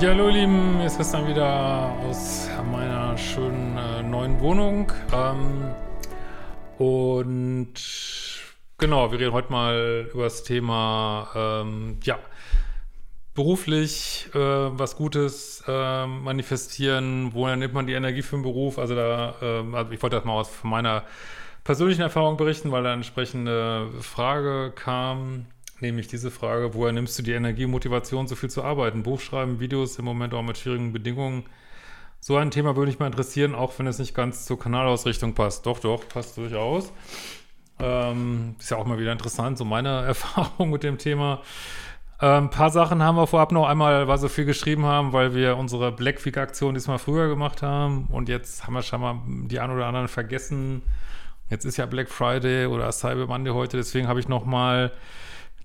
Ja, hallo ihr Lieben, hier ist Christian wieder aus meiner schönen äh, neuen Wohnung. Ähm, und genau, wir reden heute mal über das Thema, ähm, ja, beruflich äh, was Gutes äh, manifestieren, woher nimmt man die Energie für den Beruf? Also da, äh, also ich wollte das mal aus meiner persönlichen Erfahrung berichten, weil da eine entsprechende Frage kam, nämlich diese Frage, woher nimmst du die Energie, Motivation, so viel zu arbeiten? Buchschreiben, Videos, im Moment auch mit schwierigen Bedingungen. So ein Thema würde mich mal interessieren, auch wenn es nicht ganz zur Kanalausrichtung passt. Doch, doch, passt durchaus. Ähm, ist ja auch mal wieder interessant, so meine Erfahrung mit dem Thema. Ein ähm, paar Sachen haben wir vorab noch einmal, weil so viel geschrieben haben, weil wir unsere Black Week Aktion diesmal früher gemacht haben und jetzt haben wir schon mal die ein oder anderen vergessen. Jetzt ist ja Black Friday oder Cyber Monday heute, deswegen habe ich noch mal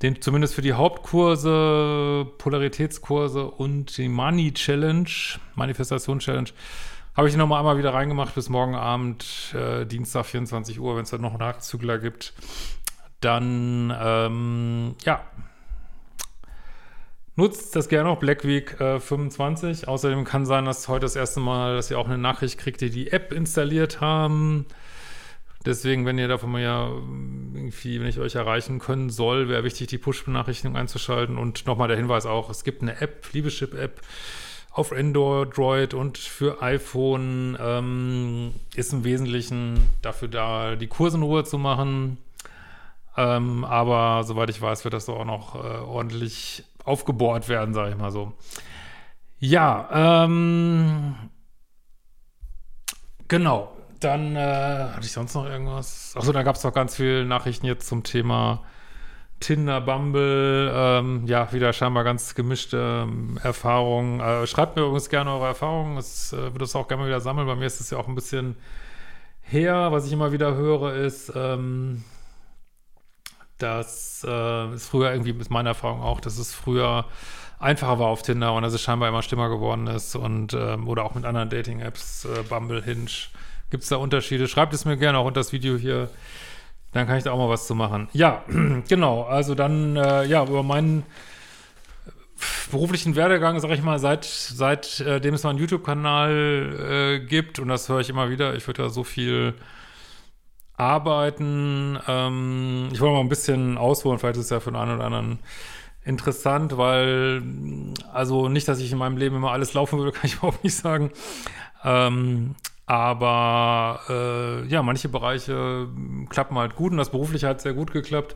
den zumindest für die Hauptkurse, Polaritätskurse und die Money Challenge, Manifestation Challenge, habe ich die nochmal einmal wieder reingemacht bis morgen Abend, äh, Dienstag 24 Uhr, wenn es dann noch Nachzügler gibt. Dann, ähm, ja, Nutzt das gerne auch Black Week äh, 25. Außerdem kann sein, dass heute das erste Mal, dass ihr auch eine Nachricht kriegt, die die App installiert haben. Deswegen, wenn ihr davon mal ja irgendwie, wenn ich euch erreichen können soll, wäre wichtig, die Push-Benachrichtigung einzuschalten. Und nochmal der Hinweis auch, es gibt eine App, Liebeschip-App auf Android und für iPhone ähm, ist im Wesentlichen dafür da, die Kurse in Ruhe zu machen. Ähm, aber soweit ich weiß, wird das doch auch noch äh, ordentlich aufgebohrt werden, sage ich mal so. Ja, ähm, genau. Dann äh, hatte ich sonst noch irgendwas. Achso, da gab es noch ganz viele Nachrichten jetzt zum Thema Tinder, Bumble. Ähm, ja, wieder scheinbar ganz gemischte ähm, Erfahrungen. Äh, schreibt mir übrigens gerne eure Erfahrungen. Es äh, würde es auch gerne mal wieder sammeln. Bei mir ist es ja auch ein bisschen her. Was ich immer wieder höre, ist, ähm, dass äh, es früher irgendwie, mit meiner Erfahrung auch, dass es früher einfacher war auf Tinder und dass es scheinbar immer schlimmer geworden ist und ähm, oder auch mit anderen Dating-Apps, äh, Bumble, Hinge. Gibt es da Unterschiede? Schreibt es mir gerne auch unter das Video hier. Dann kann ich da auch mal was zu machen. Ja, genau. Also dann, äh, ja, über meinen beruflichen Werdegang, sag ich mal, seit seitdem äh, es meinen YouTube-Kanal äh, gibt, und das höre ich immer wieder, ich würde da so viel arbeiten. Ähm, ich wollte mal ein bisschen ausholen, vielleicht ist es ja für den einen oder anderen interessant, weil, also nicht, dass ich in meinem Leben immer alles laufen würde, kann ich überhaupt nicht sagen. Ähm, aber äh, ja, manche Bereiche klappen halt gut und das berufliche hat sehr gut geklappt.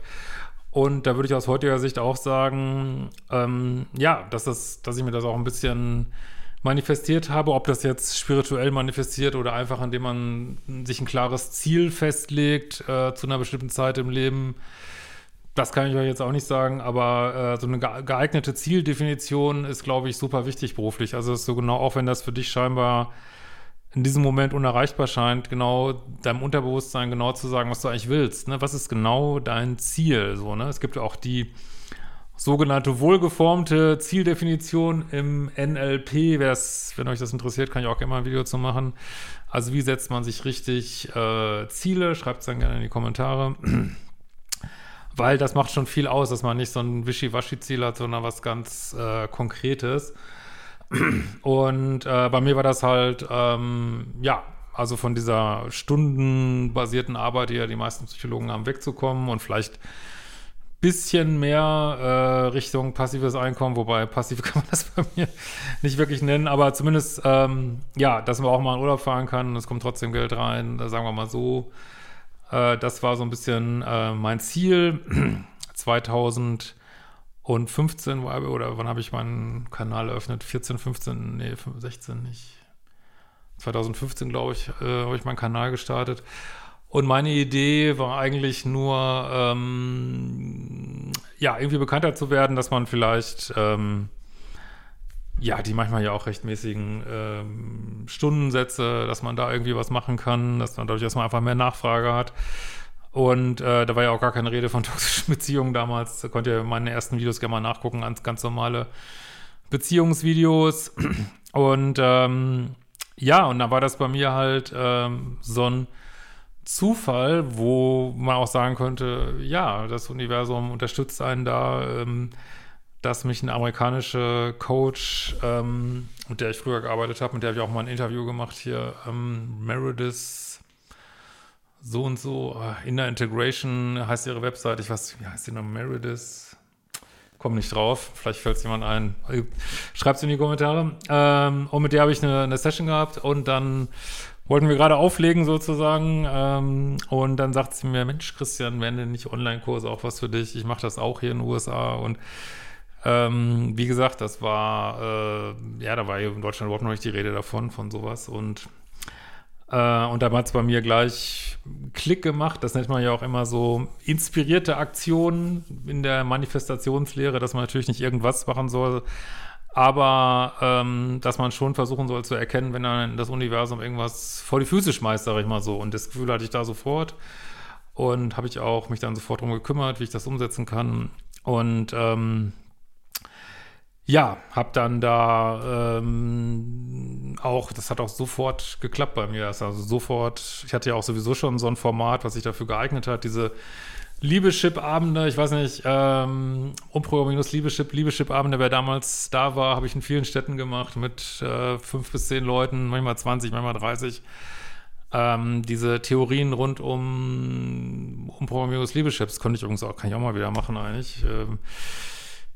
Und da würde ich aus heutiger Sicht auch sagen, ähm, ja, dass, das, dass ich mir das auch ein bisschen manifestiert habe, ob das jetzt spirituell manifestiert oder einfach, indem man sich ein klares Ziel festlegt äh, zu einer bestimmten Zeit im Leben. Das kann ich euch jetzt auch nicht sagen, aber äh, so eine geeignete Zieldefinition ist, glaube ich, super wichtig beruflich. Also ist so genau, auch wenn das für dich scheinbar in diesem Moment unerreichbar scheint, genau deinem Unterbewusstsein genau zu sagen, was du eigentlich willst. Ne? Was ist genau dein Ziel? So, ne? Es gibt auch die sogenannte wohlgeformte Zieldefinition im NLP. Wer's, wenn euch das interessiert, kann ich auch gerne mal ein Video zu machen. Also wie setzt man sich richtig äh, Ziele? Schreibt es dann gerne in die Kommentare. Weil das macht schon viel aus, dass man nicht so ein Wischiwaschi-Ziel hat, sondern was ganz äh, Konkretes. Und äh, bei mir war das halt, ähm, ja, also von dieser stundenbasierten Arbeit, die ja die meisten Psychologen haben, wegzukommen und vielleicht bisschen mehr äh, Richtung passives Einkommen, wobei passiv kann man das bei mir nicht wirklich nennen, aber zumindest, ähm, ja, dass man auch mal in Urlaub fahren kann es kommt trotzdem Geld rein, sagen wir mal so. Äh, das war so ein bisschen äh, mein Ziel. 2000 Und 15 war, oder wann habe ich meinen Kanal eröffnet? 14, 15, nee, 16 nicht. 2015, glaube ich, äh, habe ich meinen Kanal gestartet. Und meine Idee war eigentlich nur, ähm, ja, irgendwie bekannter zu werden, dass man vielleicht, ähm, ja, die manchmal ja auch rechtmäßigen ähm, Stundensätze, dass man da irgendwie was machen kann, dass man dadurch erstmal einfach mehr Nachfrage hat. Und äh, da war ja auch gar keine Rede von toxischen Beziehungen damals. Da könnt ihr meine ersten Videos gerne mal nachgucken, ganz, ganz normale Beziehungsvideos. Und ähm, ja, und dann war das bei mir halt ähm, so ein Zufall, wo man auch sagen könnte, ja, das Universum unterstützt einen da, ähm, dass mich eine amerikanische Coach, ähm, mit der ich früher gearbeitet habe, mit der habe ich auch mal ein Interview gemacht hier, ähm, Meredith so und so, äh, Inner Integration heißt ihre Website, ich weiß, wie heißt die noch, Meredith? komme nicht drauf. Vielleicht fällt es jemand ein. Schreibt es in die Kommentare. Ähm, und mit der habe ich eine, eine, Session gehabt und dann wollten wir gerade auflegen sozusagen. Ähm, und dann sagt sie mir, Mensch, Christian, wären denn nicht Online-Kurse auch was für dich? Ich mache das auch hier in den USA und ähm, wie gesagt, das war, äh, ja, da war in Deutschland überhaupt noch nicht die Rede davon, von sowas. Und äh, und da hat es bei mir gleich Klick gemacht. Das nennt man ja auch immer so inspirierte Aktionen in der Manifestationslehre, dass man natürlich nicht irgendwas machen soll, aber ähm, dass man schon versuchen soll zu erkennen, wenn dann das Universum irgendwas vor die Füße schmeißt, sage ich mal so. Und das Gefühl hatte ich da sofort. Und habe ich auch mich dann sofort darum gekümmert, wie ich das umsetzen kann. Und ähm, ja, habe dann da ähm, auch, das hat auch sofort geklappt bei mir. Also sofort, ich hatte ja auch sowieso schon so ein Format, was sich dafür geeignet hat, diese Liebeschip-Abende, ich weiß nicht, ähm, Umprogrammierungs Liebeschip, Liebeschip-Abende, wer damals da war, habe ich in vielen Städten gemacht mit äh, fünf bis zehn Leuten, manchmal 20, manchmal 30. Ähm, diese Theorien rund um Umprogrammierung des Liebeschips konnte ich übrigens auch, kann ich auch mal wieder machen eigentlich. Ähm,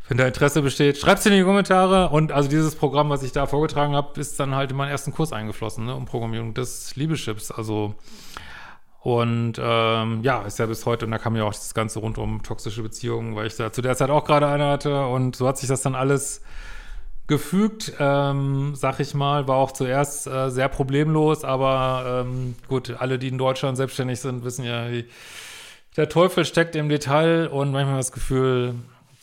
wenn da Interesse besteht, schreibt es in die Kommentare. Und also dieses Programm, was ich da vorgetragen habe, ist dann halt in meinen ersten Kurs eingeflossen, ne, um Programmierung des Liebeschips. Also und ähm, ja, ist ja bis heute, und da kam ja auch das Ganze rund um toxische Beziehungen, weil ich da zu der Zeit auch gerade eine hatte. Und so hat sich das dann alles gefügt, ähm, sag ich mal, war auch zuerst äh, sehr problemlos, aber ähm, gut, alle, die in Deutschland selbstständig sind, wissen ja, wie, der Teufel steckt im Detail und manchmal das Gefühl,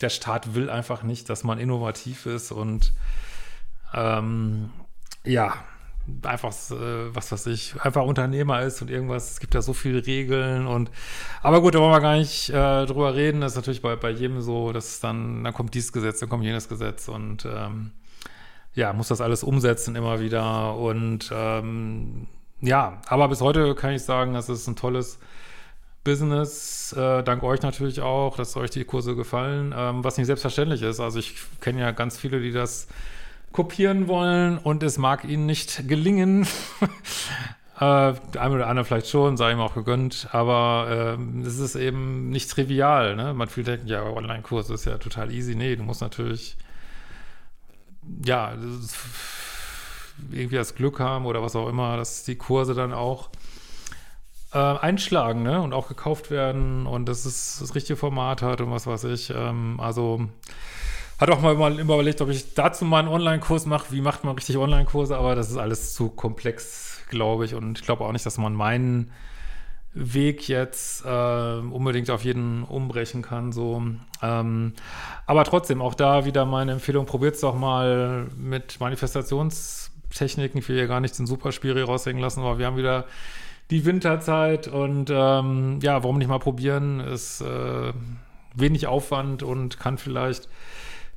der Staat will einfach nicht, dass man innovativ ist und ähm, ja, einfach, äh, was weiß ich, einfach Unternehmer ist und irgendwas, es gibt ja so viele Regeln und, aber gut, da wollen wir gar nicht äh, drüber reden, das ist natürlich bei, bei jedem so, dass dann, dann kommt dieses Gesetz, dann kommt jenes Gesetz und ähm, ja, muss das alles umsetzen immer wieder und ähm, ja, aber bis heute kann ich sagen, das ist ein tolles Business. Äh, dank euch natürlich auch, dass euch die Kurse gefallen, ähm, was nicht selbstverständlich ist. Also ich kenne ja ganz viele, die das kopieren wollen und es mag ihnen nicht gelingen. äh, der oder andere vielleicht schon, sei ihm auch gegönnt, aber äh, es ist eben nicht trivial. Ne? Man viele denken, ja, Online-Kurs ist ja total easy. Nee, du musst natürlich, ja, irgendwie das Glück haben oder was auch immer, dass die Kurse dann auch äh, einschlagen ne? und auch gekauft werden und dass es das richtige Format hat und was weiß ich. Ähm, also hat auch mal, mal überlegt, ob ich dazu mal einen Online-Kurs mache. Wie macht man richtig Online-Kurse? Aber das ist alles zu komplex, glaube ich. Und ich glaube auch nicht, dass man meinen Weg jetzt äh, unbedingt auf jeden umbrechen kann. So. Ähm, aber trotzdem, auch da wieder meine Empfehlung, probiert es doch mal mit Manifestationstechniken. Ich will ja gar nicht den Superspiel raushängen lassen, aber wir haben wieder die Winterzeit und ähm, ja, warum nicht mal probieren? Ist äh, wenig Aufwand und kann vielleicht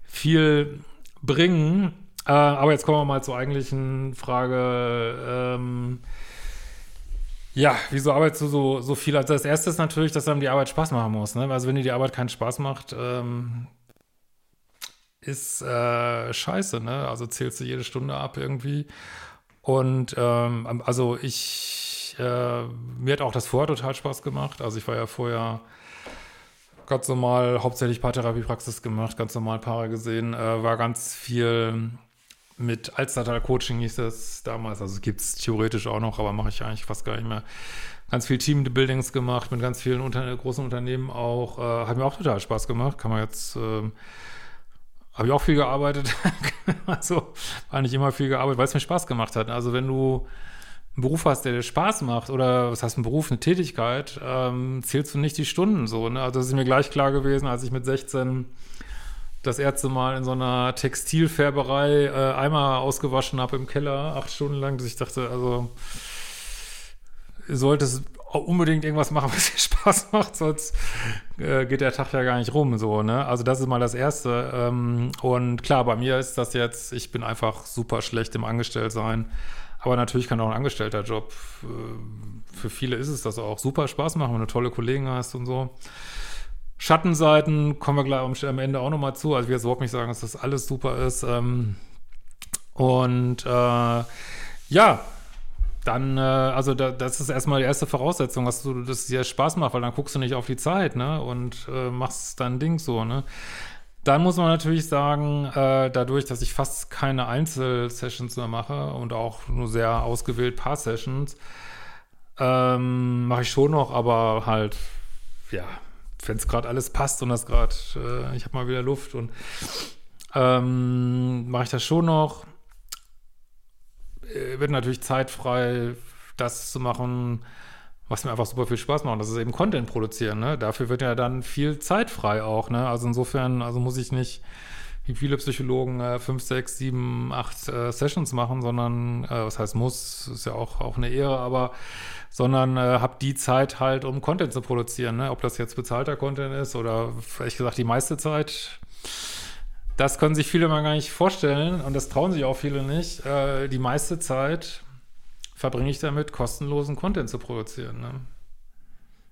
viel bringen. Äh, aber jetzt kommen wir mal zur eigentlichen Frage. Ähm, ja, wieso arbeitest du so, so viel? Also das erste ist natürlich, dass einem die Arbeit Spaß machen muss. Ne? Also wenn dir die Arbeit keinen Spaß macht, ähm, ist äh, scheiße, ne? Also zählst du jede Stunde ab irgendwie. Und ähm, also ich äh, mir hat auch das vorher total Spaß gemacht. Also ich war ja vorher ganz normal hauptsächlich Paartherapiepraxis gemacht, ganz normal Paare gesehen, äh, war ganz viel mit Alstertal Coaching hieß das damals. Also gibt es theoretisch auch noch, aber mache ich eigentlich fast gar nicht mehr. Ganz viel Team-Buildings gemacht mit ganz vielen unter großen Unternehmen auch. Äh, hat mir auch total Spaß gemacht. Kann man jetzt, äh, habe ich auch viel gearbeitet. also nicht immer viel gearbeitet, weil es mir Spaß gemacht hat. Also wenn du einen Beruf hast, der dir Spaß macht, oder was heißt ein Beruf, eine Tätigkeit, ähm, zählst du nicht die Stunden so. Ne? Also das ist mir gleich klar gewesen, als ich mit 16 das erste Mal in so einer Textilfärberei äh, Eimer ausgewaschen habe im Keller, acht Stunden lang, dass ich dachte, also solltest unbedingt irgendwas machen, was dir Spaß macht, sonst äh, geht der Tag ja gar nicht rum, so, ne? Also das ist mal das Erste. Ähm, und klar, bei mir ist das jetzt, ich bin einfach super schlecht im Angestelltsein. Aber natürlich kann auch ein Angestellter-Job, äh, für viele ist es das auch, super Spaß machen, wenn du tolle Kollegen hast und so. Schattenseiten kommen wir gleich am Ende auch nochmal zu. Also ich will jetzt überhaupt nicht sagen, dass das alles super ist. Ähm, und äh, ja, dann, äh, also da, das ist erstmal die erste Voraussetzung, dass du das dir Spaß macht, weil dann guckst du nicht auf die Zeit, ne? Und äh, machst dein Ding so, ne? Dann muss man natürlich sagen, äh, dadurch, dass ich fast keine Einzelsessions mehr mache und auch nur sehr ausgewählt Paar-Sessions, ähm, mache ich schon noch, aber halt, ja, wenn es gerade alles passt und das gerade, äh, ich habe mal wieder Luft und ähm, mache ich das schon noch. Äh, wird natürlich zeitfrei, das zu machen, was mir einfach super viel Spaß macht. Das ist eben Content produzieren. Ne? Dafür wird ja dann viel Zeit frei auch. Ne? Also insofern, also muss ich nicht wie viele Psychologen äh, fünf, sechs, sieben, acht äh, Sessions machen, sondern äh, was heißt muss, ist ja auch auch eine Ehre, aber sondern äh, habe die Zeit halt, um Content zu produzieren. Ne? Ob das jetzt bezahlter Content ist oder ehrlich gesagt die meiste Zeit. Das können sich viele mal gar nicht vorstellen und das trauen sich auch viele nicht. Äh, die meiste Zeit verbringe ich damit, kostenlosen Content zu produzieren. Ne?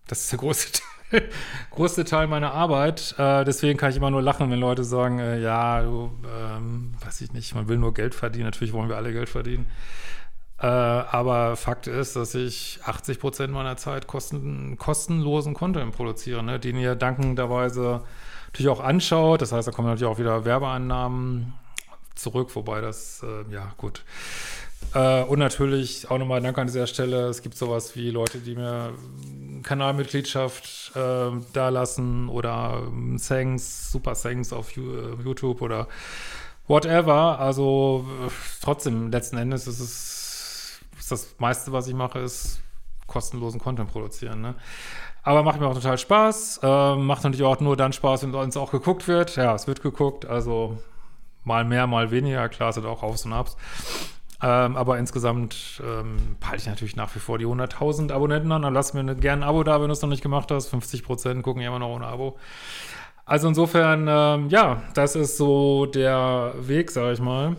Das ist der große Teil, große Teil meiner Arbeit. Äh, deswegen kann ich immer nur lachen, wenn Leute sagen, äh, ja, du, ähm, weiß ich nicht, man will nur Geld verdienen. Natürlich wollen wir alle Geld verdienen. Äh, aber Fakt ist, dass ich 80 Prozent meiner Zeit kosten, kostenlosen Content produziere, ne, den ihr dankenderweise natürlich auch anschaut. Das heißt, da kommen natürlich auch wieder Werbeeinnahmen zurück, wobei das, äh, ja, gut. Äh, und natürlich auch nochmal Dank an dieser Stelle. Es gibt sowas wie Leute, die mir Kanalmitgliedschaft äh, da lassen oder ähm, Thanks, Super Thanks auf äh, YouTube oder whatever. Also äh, trotzdem, letzten Endes ist es ist das meiste, was ich mache, ist kostenlosen Content produzieren. Ne? Aber macht mir auch total Spaß. Äh, macht natürlich auch nur dann Spaß, wenn uns auch geguckt wird. Ja, es wird geguckt, also mal mehr, mal weniger. Klar, es sind auch Aufs und Abs. Ähm, aber insgesamt ähm, halte ich natürlich nach wie vor die 100.000 Abonnenten an. Dann lass mir ne, gerne ein Abo da, wenn du es noch nicht gemacht hast. 50 Prozent gucken ja immer noch ohne Abo. Also insofern, ähm, ja, das ist so der Weg, sage ich mal.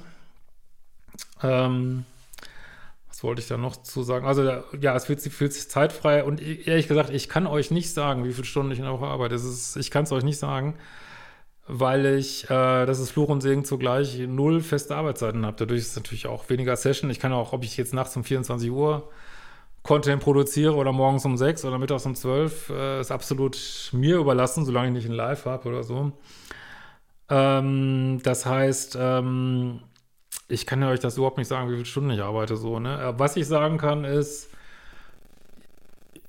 Ähm, was wollte ich da noch zu sagen? Also, ja, es fühlt, fühlt sich zeitfrei und ehrlich gesagt, ich kann euch nicht sagen, wie viele Stunden ich in der Woche arbeite. Ist, ich kann es euch nicht sagen weil ich, äh, das ist Fluch und Segen zugleich, null feste Arbeitszeiten habe. Dadurch ist es natürlich auch weniger Session. Ich kann auch, ob ich jetzt nachts um 24 Uhr Content produziere oder morgens um 6 oder mittags um 12, äh, ist absolut mir überlassen, solange ich nicht ein Live habe oder so. Ähm, das heißt, ähm, ich kann ja euch das überhaupt nicht sagen, wie viele Stunden ich arbeite so. Ne? Äh, was ich sagen kann ist,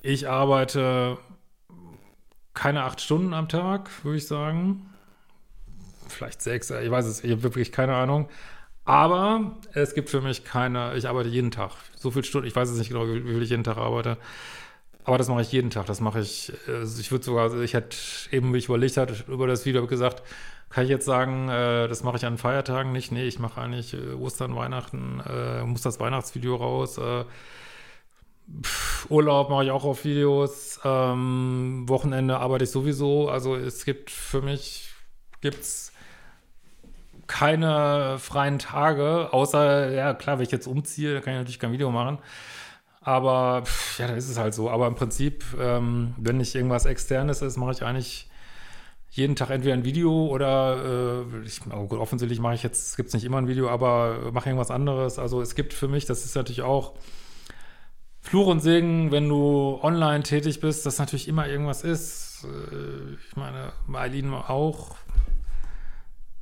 ich arbeite keine acht Stunden am Tag, würde ich sagen vielleicht sechs, ich weiß es, ich habe wirklich keine Ahnung. Aber es gibt für mich keine, ich arbeite jeden Tag. So viele Stunden, ich weiß es nicht genau, wie, viel ich jeden Tag arbeite. Aber das mache ich jeden Tag. Das mache ich, also ich würde sogar, ich hätte eben, wie ich überlegt hatte, über das Video gesagt, kann ich jetzt sagen, äh, das mache ich an Feiertagen nicht. Nee, ich mache eigentlich äh, Ostern, Weihnachten, äh, muss das Weihnachtsvideo raus. Äh, Urlaub mache ich auch auf Videos. Ähm, Wochenende arbeite ich sowieso. Also es gibt für mich, gibt's keine freien Tage, außer, ja klar, wenn ich jetzt umziehe, kann ich natürlich kein Video machen. Aber pff, ja, da ist es halt so. Aber im Prinzip, ähm, wenn nicht irgendwas Externes ist, mache ich eigentlich jeden Tag entweder ein Video oder äh, ich, oh gut, offensichtlich mache ich jetzt, gibt es nicht immer ein Video, aber mache irgendwas anderes. Also es gibt für mich, das ist natürlich auch Fluch und Segen, wenn du online tätig bist, dass natürlich immer irgendwas ist. Äh, ich meine, Eileen auch,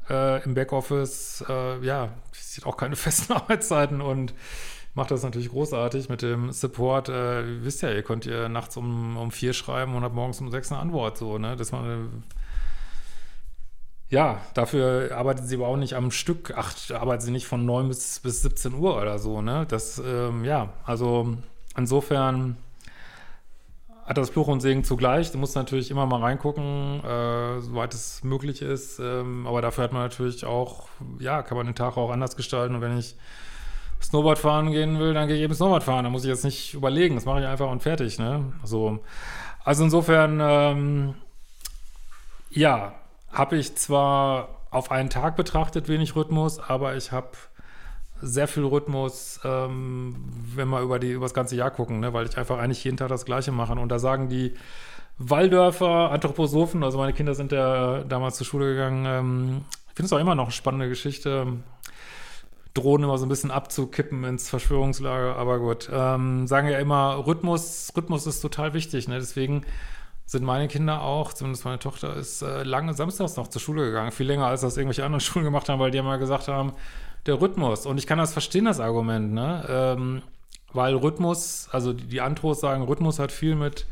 äh, im Backoffice, äh, ja, sieht auch keine festen Arbeitszeiten und macht das natürlich großartig mit dem Support. Äh, wisst ja, ihr könnt ihr nachts um, um vier schreiben und habt morgens um sechs eine Antwort, so, ne? Dass man ja, dafür arbeitet sie aber auch nicht am Stück. Ach, arbeitet sie nicht von 9 bis, bis 17 Uhr oder so, ne? Das, ähm, ja, also insofern hat das Fluch und Segen zugleich. Du musst natürlich immer mal reingucken, äh, soweit es möglich ist. Ähm, aber dafür hat man natürlich auch, ja, kann man den Tag auch anders gestalten. Und wenn ich Snowboard fahren gehen will, dann gehe ich eben Snowboard fahren. Da muss ich jetzt nicht überlegen. Das mache ich einfach und fertig, ne? So. Also insofern, ähm, ja, habe ich zwar auf einen Tag betrachtet wenig Rhythmus, aber ich habe sehr viel Rhythmus, ähm, wenn wir über, die, über das ganze Jahr gucken, ne? weil ich einfach eigentlich jeden Tag das Gleiche mache. Und da sagen die Walldörfer, Anthroposophen, also meine Kinder sind ja damals zur Schule gegangen, ähm, ich finde es auch immer noch eine spannende Geschichte, drohen immer so ein bisschen abzukippen ins Verschwörungslager, aber gut, ähm, sagen ja immer, Rhythmus, Rhythmus ist total wichtig, ne? deswegen sind meine Kinder auch, zumindest meine Tochter, ist äh, lange samstags noch zur Schule gegangen. Viel länger, als das irgendwelche anderen Schulen gemacht haben, weil die immer gesagt haben, der Rhythmus. Und ich kann das verstehen, das Argument, ne? Ähm, weil Rhythmus, also die, die Antros sagen, Rhythmus hat viel mit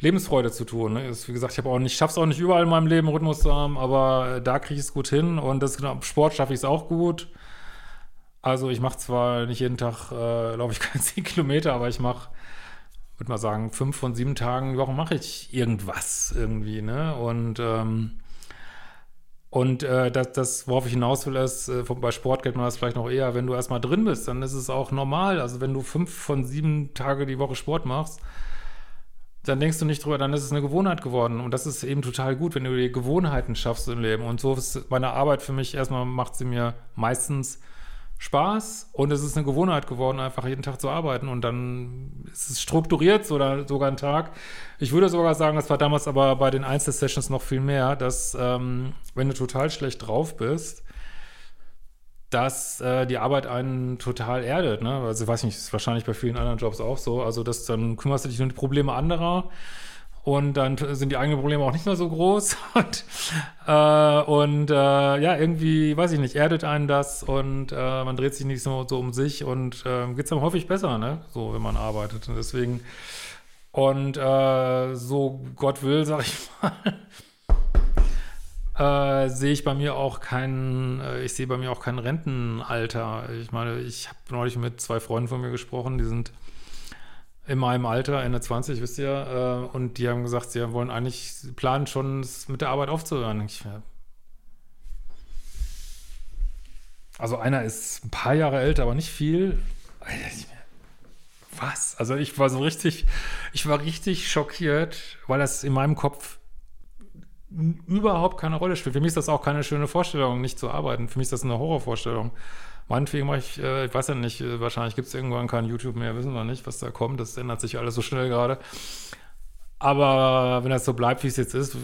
Lebensfreude zu tun. Ne? Ist, wie gesagt, ich habe auch nicht, schaff's auch nicht überall in meinem Leben Rhythmus zu haben, aber äh, da kriege ich es gut hin und das genau, Sport schaffe ich es auch gut. Also ich mache zwar nicht jeden Tag, äh, glaube ich, keine 10 Kilometer, aber ich mache würde mal sagen, fünf von sieben Tagen die Woche mache ich irgendwas irgendwie, ne? Und, ähm, und äh, das, das, worauf ich hinaus will, ist, äh, bei Sport kennt man das vielleicht noch eher, wenn du erstmal drin bist, dann ist es auch normal. Also wenn du fünf von sieben Tage die Woche Sport machst, dann denkst du nicht drüber, dann ist es eine Gewohnheit geworden. Und das ist eben total gut, wenn du die Gewohnheiten schaffst im Leben. Und so ist meine Arbeit für mich, erstmal macht sie mir meistens Spaß und es ist eine Gewohnheit geworden, einfach jeden Tag zu arbeiten und dann ist es strukturiert oder sogar ein Tag. Ich würde sogar sagen, das war damals aber bei den Einzelsessions noch viel mehr, dass ähm, wenn du total schlecht drauf bist, dass äh, die Arbeit einen total erdet. Ne? Also ich weiß nicht, ist wahrscheinlich bei vielen anderen Jobs auch so. Also dass dann kümmerst du dich um die Probleme anderer und dann sind die eigenen Probleme auch nicht mehr so groß. und, äh, und äh, ja, irgendwie, weiß ich nicht, erdet einen das und äh, man dreht sich nicht so, so um sich und äh, geht es dann häufig besser, ne? So, wenn man arbeitet. Und deswegen, und äh, so Gott will, sag ich mal, äh, sehe ich bei mir auch kein, äh, ich sehe bei mir auch kein Rentenalter. Ich meine, ich habe neulich mit zwei Freunden von mir gesprochen, die sind in meinem Alter, Ende 20, wisst ihr, äh, und die haben gesagt, sie wollen eigentlich, planen schon, mit der Arbeit aufzuhören. Ich, also einer ist ein paar Jahre älter, aber nicht viel. Was? Also ich war so richtig, ich war richtig schockiert, weil das in meinem Kopf überhaupt keine Rolle spielt. Für mich ist das auch keine schöne Vorstellung, nicht zu arbeiten. Für mich ist das eine Horrorvorstellung. Meinetwegen mache ich, äh, ich weiß ja nicht, äh, wahrscheinlich gibt es irgendwann kein YouTube mehr, wissen wir nicht, was da kommt. Das ändert sich alles so schnell gerade. Aber wenn das so bleibt, wie es jetzt ist,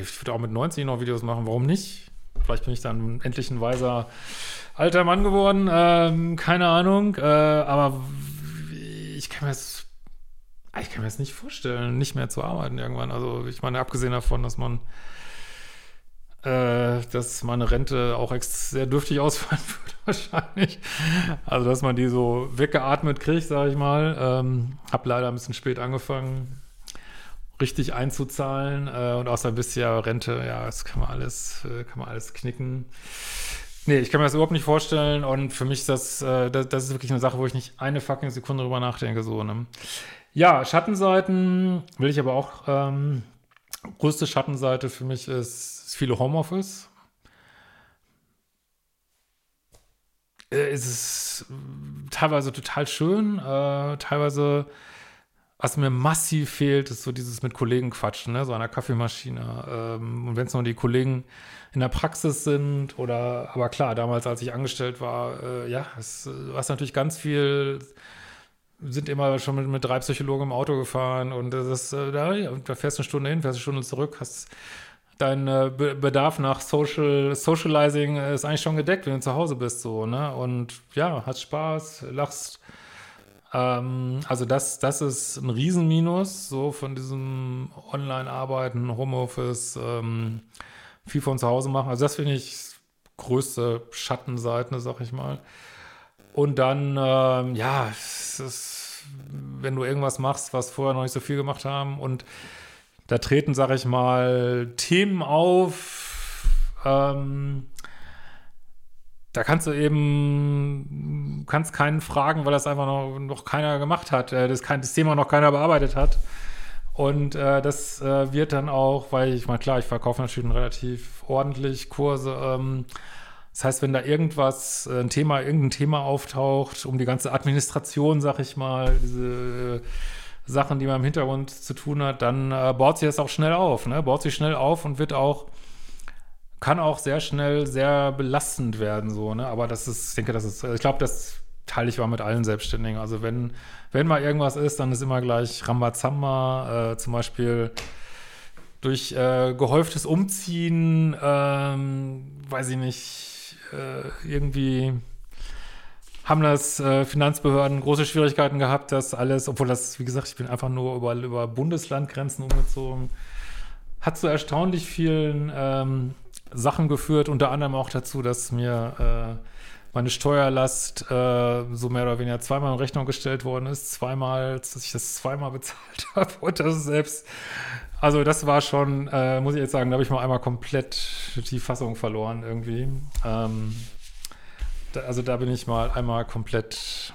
ich würde auch mit 90 noch Videos machen, warum nicht? Vielleicht bin ich dann endlich ein weiser alter Mann geworden, ähm, keine Ahnung. Äh, aber ich kann mir das, ich kann mir das nicht vorstellen, nicht mehr zu arbeiten irgendwann. Also ich meine, abgesehen davon, dass man dass meine Rente auch sehr dürftig ausfallen würde wahrscheinlich. Also, dass man die so weggeatmet kriegt, sage ich mal. Ähm, hab leider ein bisschen spät angefangen, richtig einzuzahlen. Äh, und außer bisher Rente, ja, das kann man alles, äh, kann man alles knicken. Nee, ich kann mir das überhaupt nicht vorstellen. Und für mich ist das, äh, das, das, ist wirklich eine Sache, wo ich nicht eine fucking Sekunde drüber nachdenke. So, ne? Ja, Schattenseiten will ich aber auch. Ähm, größte Schattenseite für mich ist ist viele Homeoffice. Äh, es ist teilweise total schön, äh, teilweise, was mir massiv fehlt, ist so dieses mit Kollegen quatschen, ne? so einer Kaffeemaschine. Ähm, und wenn es nur die Kollegen in der Praxis sind oder, aber klar, damals, als ich angestellt war, äh, ja, es war natürlich ganz viel sind immer schon mit, mit drei Psychologen im Auto gefahren und das, äh, da, da fährst du eine Stunde hin, fährst eine Stunde zurück, hast dein äh, Bedarf nach Social Socializing ist eigentlich schon gedeckt, wenn du zu Hause bist, so, ne? Und ja, hast Spaß, lachst. Ähm, also das, das ist ein Riesenminus, so von diesem Online-Arbeiten, Homeoffice, ähm, viel von zu Hause machen. Also das finde ich größte Schattenseite, sag ich mal. Und dann, ähm, ja, ist, wenn du irgendwas machst, was vorher noch nicht so viel gemacht haben und da treten, sag ich mal, Themen auf, ähm, da kannst du eben, kannst keinen fragen, weil das einfach noch, noch keiner gemacht hat, äh, das, kein, das Thema noch keiner bearbeitet hat. Und äh, das äh, wird dann auch, weil ich meine, klar, ich verkaufe natürlich relativ ordentlich Kurse. Ähm, das heißt, wenn da irgendwas, äh, ein Thema, irgendein Thema auftaucht, um die ganze Administration, sag ich mal, diese äh, Sachen, die man im Hintergrund zu tun hat, dann äh, baut sich das auch schnell auf, ne? Baut sich schnell auf und wird auch kann auch sehr schnell sehr belastend werden, so, ne? Aber das ist, ich denke, das ist, ich glaube, das teile ich mal mit allen Selbstständigen. Also wenn, wenn mal irgendwas ist, dann ist immer gleich Rambazamba, äh, zum Beispiel durch äh, gehäuftes Umziehen, ähm, weiß ich nicht, äh, irgendwie haben das äh, Finanzbehörden große Schwierigkeiten gehabt, das alles, obwohl das, wie gesagt, ich bin einfach nur über, über Bundeslandgrenzen umgezogen, hat zu erstaunlich vielen ähm, Sachen geführt, unter anderem auch dazu, dass mir äh, meine Steuerlast äh, so mehr oder weniger zweimal in Rechnung gestellt worden ist, zweimal, dass ich das zweimal bezahlt habe und das selbst, also das war schon, äh, muss ich jetzt sagen, da habe ich mal einmal komplett die Fassung verloren irgendwie. Ähm, da, also da bin ich mal einmal komplett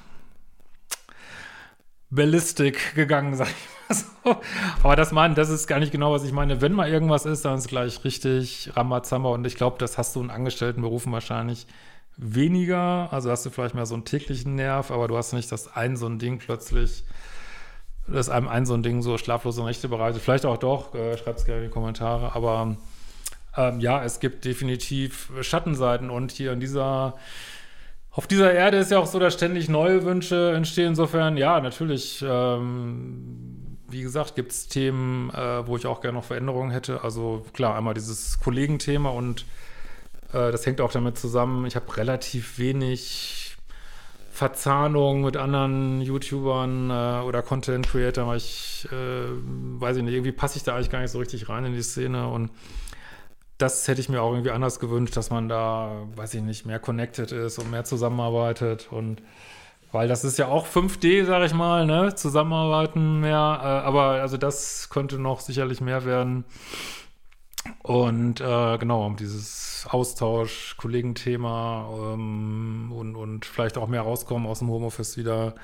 Ballistik gegangen, sag ich so. Aber das, mein, das ist gar nicht genau, was ich meine. Wenn mal irgendwas ist, dann ist es gleich richtig Ramazamba. Und ich glaube, das hast du in Angestelltenberufen wahrscheinlich weniger. Also hast du vielleicht mehr so einen täglichen Nerv, aber du hast nicht das ein so ein Ding plötzlich, dass einem ein so ein Ding so schlaflose Nächte bereitet. Vielleicht auch doch, äh, schreibt es gerne in die Kommentare. Aber ähm, ja, es gibt definitiv Schattenseiten. Und hier in dieser auf dieser Erde ist ja auch so, dass ständig neue Wünsche entstehen. Insofern, ja, natürlich ähm, wie gesagt, gibt es Themen, äh, wo ich auch gerne noch Veränderungen hätte. Also klar, einmal dieses Kollegenthema und äh, das hängt auch damit zusammen. Ich habe relativ wenig Verzahnung mit anderen YouTubern äh, oder Content Creator, weil ich, äh, weiß ich nicht, irgendwie passe ich da eigentlich gar nicht so richtig rein in die Szene und das hätte ich mir auch irgendwie anders gewünscht, dass man da, weiß ich nicht, mehr connected ist und mehr zusammenarbeitet und weil das ist ja auch 5D, sag ich mal, ne? Zusammenarbeiten mehr. Äh, aber also das könnte noch sicherlich mehr werden. Und äh, genau, um dieses Austausch, Kollegenthema ähm, und, und vielleicht auch mehr rauskommen aus dem Homeoffice wieder.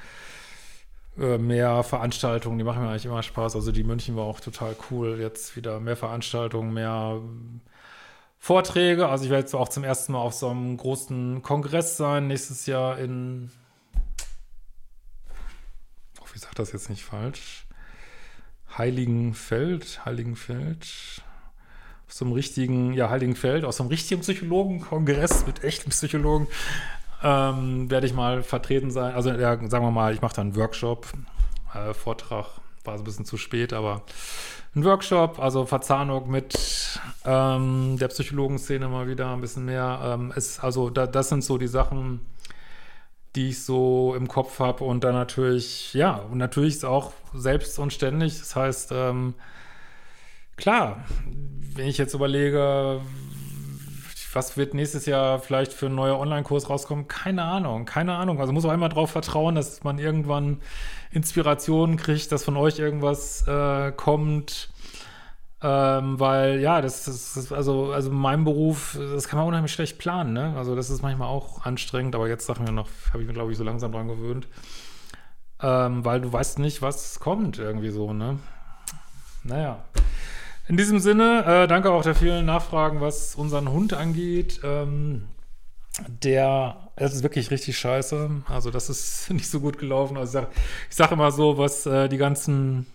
Äh, mehr Veranstaltungen, die machen mir eigentlich immer Spaß. Also die München war auch total cool. Jetzt wieder mehr Veranstaltungen, mehr Vorträge. Also ich werde jetzt auch zum ersten Mal auf so einem großen Kongress sein, nächstes Jahr in ich sage das jetzt nicht falsch, Heiligenfeld, Heiligenfeld, aus so einem richtigen, ja, Heiligenfeld, aus so einem richtigen Psychologenkongress mit echten Psychologen, ähm, werde ich mal vertreten sein. Also, ja, sagen wir mal, ich mache da einen Workshop, äh, Vortrag, war so ein bisschen zu spät, aber ein Workshop, also Verzahnung mit ähm, der Psychologenszene mal wieder ein bisschen mehr. Ähm, ist, also, da, das sind so die Sachen, die ich so im Kopf habe und dann natürlich, ja, und natürlich ist auch selbst und ständig. Das heißt, ähm, klar, wenn ich jetzt überlege, was wird nächstes Jahr vielleicht für ein neuer Online-Kurs rauskommen? Keine Ahnung, keine Ahnung. Also muss auch einmal darauf vertrauen, dass man irgendwann Inspirationen kriegt, dass von euch irgendwas äh, kommt, ähm, weil ja, das, ist also, also in meinem Beruf, das kann man unheimlich schlecht planen, ne? Also das ist manchmal auch anstrengend, aber jetzt Sachen wir noch, habe ich mir, glaube ich, so langsam dran gewöhnt. Ähm, weil du weißt nicht, was kommt irgendwie so, ne? Naja. In diesem Sinne, äh, danke auch der vielen Nachfragen, was unseren Hund angeht. Ähm, der, es ist wirklich richtig scheiße. Also das ist nicht so gut gelaufen. Also ich sage sag immer so, was äh, die ganzen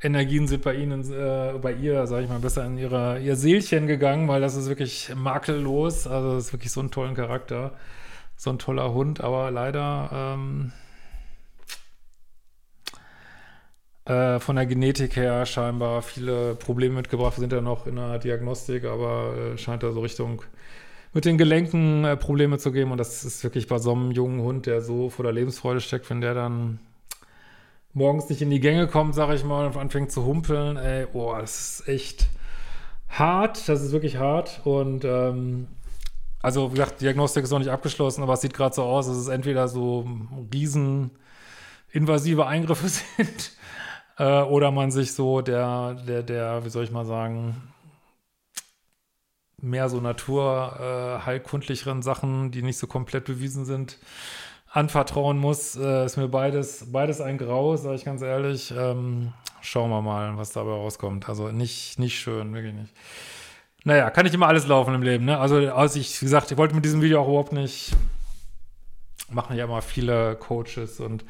Energien sind bei Ihnen, äh, bei ihr, sage ich mal, besser in ihrer, ihr Seelchen gegangen, weil das ist wirklich makellos. Also das ist wirklich so ein tollen Charakter, so ein toller Hund, aber leider ähm, äh, von der Genetik her scheinbar viele Probleme mitgebracht. Wir sind ja noch in der Diagnostik, aber äh, scheint da so Richtung mit den Gelenken äh, Probleme zu geben. Und das ist wirklich bei so einem jungen Hund, der so vor der Lebensfreude steckt, wenn der dann morgens nicht in die Gänge kommt, sag ich mal, und anfängt zu humpeln, ey, boah, das ist echt hart, das ist wirklich hart und ähm, also wie gesagt, Diagnostik ist noch nicht abgeschlossen, aber es sieht gerade so aus, dass es entweder so riesen invasive Eingriffe sind äh, oder man sich so der, der, der, wie soll ich mal sagen, mehr so naturheilkundlicheren äh, Sachen, die nicht so komplett bewiesen sind, anvertrauen muss, äh, ist mir beides, beides ein Grau, sage ich ganz ehrlich. Ähm, schauen wir mal, was dabei rauskommt. Also nicht, nicht schön, wirklich nicht. Naja, kann nicht immer alles laufen im Leben, ne? Also, also ich, wie gesagt, ich wollte mit diesem Video auch überhaupt nicht, machen ja immer viele Coaches und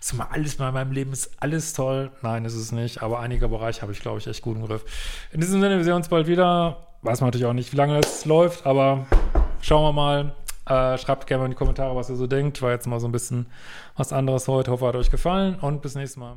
ist immer alles bei meinem Leben ist alles toll. Nein, ist es nicht, aber einige Bereiche habe ich, glaube ich, echt gut im Griff. In diesem Sinne, wir sehen uns bald wieder. Weiß man natürlich auch nicht, wie lange das läuft, aber schauen wir mal. Äh, schreibt gerne mal in die Kommentare, was ihr so denkt. War jetzt mal so ein bisschen was anderes heute. Hoffe, hat euch gefallen und bis nächstes Mal.